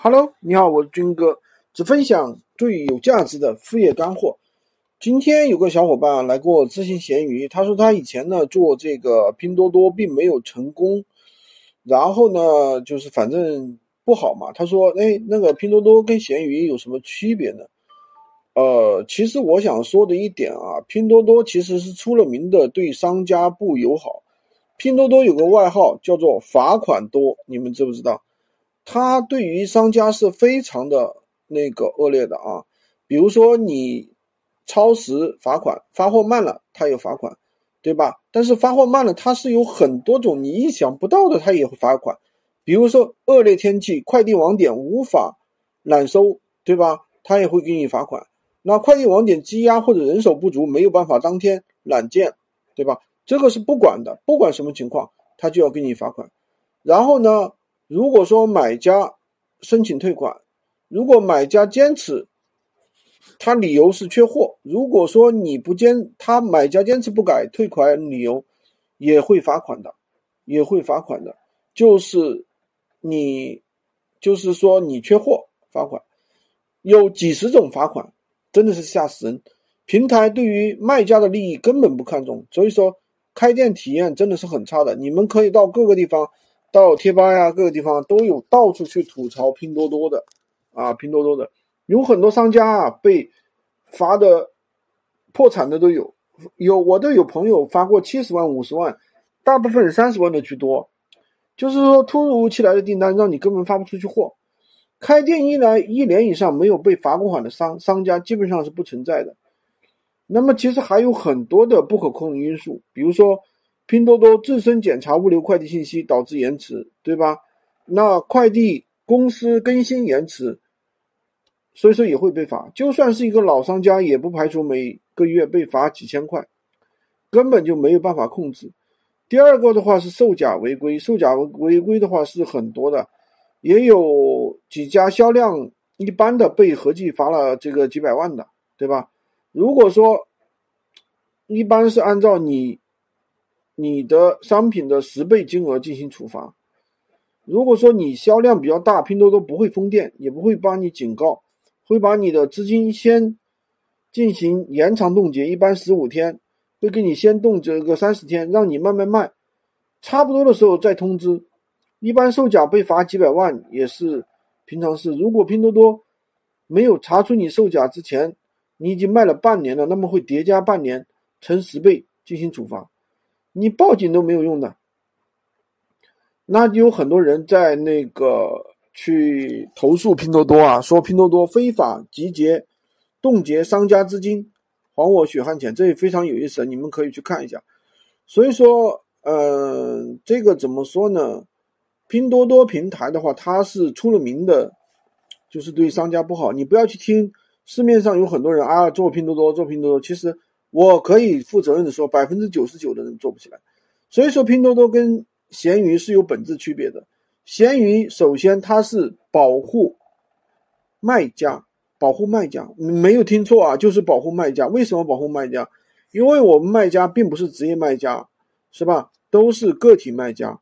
Hello，你好，我是军哥，只分享最有价值的副业干货。今天有个小伙伴来给我咨询闲鱼，他说他以前呢做这个拼多多并没有成功，然后呢就是反正不好嘛。他说，哎，那个拼多多跟闲鱼有什么区别呢？呃，其实我想说的一点啊，拼多多其实是出了名的对商家不友好。拼多多有个外号叫做罚款多，你们知不知道？他对于商家是非常的那个恶劣的啊，比如说你超时罚款，发货慢了他有罚款，对吧？但是发货慢了，它是有很多种你意想不到的，他也会罚款。比如说恶劣天气，快递网点无法揽收，对吧？他也会给你罚款。那快递网点积压或者人手不足，没有办法当天揽件，对吧？这个是不管的，不管什么情况，他就要给你罚款。然后呢？如果说买家申请退款，如果买家坚持，他理由是缺货。如果说你不坚，他买家坚持不改退款理由，也会罚款的，也会罚款的。就是你，就是说你缺货罚款，有几十种罚款，真的是吓死人。平台对于卖家的利益根本不看重，所以说开店体验真的是很差的。你们可以到各个地方。到贴吧呀，各个地方都有，到处去吐槽拼多多的，啊，拼多多的有很多商家啊被罚的破产的都有，有我都有朋友发过七十万、五十万，大部分三十万的居多，就是说突如其来的订单让你根本发不出去货。开店一来一年以上没有被罚过款的商商家基本上是不存在的。那么其实还有很多的不可控因素，比如说。拼多多自身检查物流快递信息导致延迟，对吧？那快递公司更新延迟，所以说也会被罚。就算是一个老商家，也不排除每个月被罚几千块，根本就没有办法控制。第二个的话是售假违规，售假违违规的话是很多的，也有几家销量一般的被合计罚了这个几百万的，对吧？如果说一般是按照你。你的商品的十倍金额进行处罚。如果说你销量比较大，拼多多不会封店，也不会帮你警告，会把你的资金先进行延长冻结，一般十五天，会给你先冻结个三十天，让你慢慢卖，差不多的时候再通知。一般售假被罚几百万也是平常事。如果拼多多没有查出你售假之前，你已经卖了半年了，那么会叠加半年，乘十倍进行处罚。你报警都没有用的，那就有很多人在那个去投诉拼多多啊，说拼多多非法集结、冻结商家资金，还我血汗钱，这也非常有意思，你们可以去看一下。所以说，嗯，这个怎么说呢？拼多多平台的话，它是出了名的，就是对商家不好。你不要去听市面上有很多人啊，做拼多多，做拼多多，其实。我可以负责任的说，百分之九十九的人做不起来。所以说，拼多多跟闲鱼是有本质区别的。闲鱼首先它是保护卖家，保护卖家，没有听错啊，就是保护卖家。为什么保护卖家？因为我们卖家并不是职业卖家，是吧？都是个体卖家，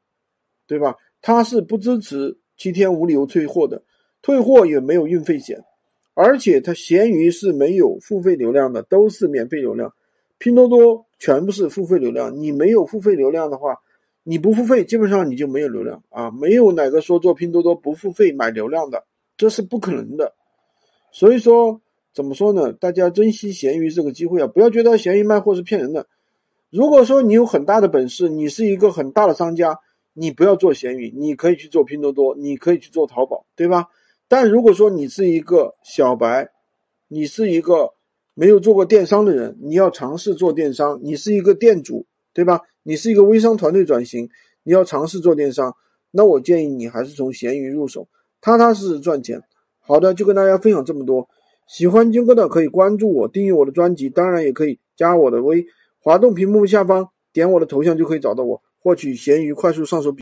对吧？它是不支持七天无理由退货的，退货也没有运费险。而且它闲鱼是没有付费流量的，都是免费流量。拼多多全部是付费流量，你没有付费流量的话，你不付费基本上你就没有流量啊！没有哪个说做拼多多不付费买流量的，这是不可能的。所以说怎么说呢？大家珍惜闲鱼这个机会啊，不要觉得闲鱼卖货是骗人的。如果说你有很大的本事，你是一个很大的商家，你不要做闲鱼，你可以去做拼多多，你可以去做淘宝，对吧？但如果说你是一个小白，你是一个没有做过电商的人，你要尝试做电商，你是一个店主，对吧？你是一个微商团队转型，你要尝试做电商，那我建议你还是从闲鱼入手，踏踏实实赚钱。好的，就跟大家分享这么多。喜欢军哥的可以关注我，订阅我的专辑，当然也可以加我的微，滑动屏幕下方点我的头像就可以找到我，获取闲鱼快速上手笔。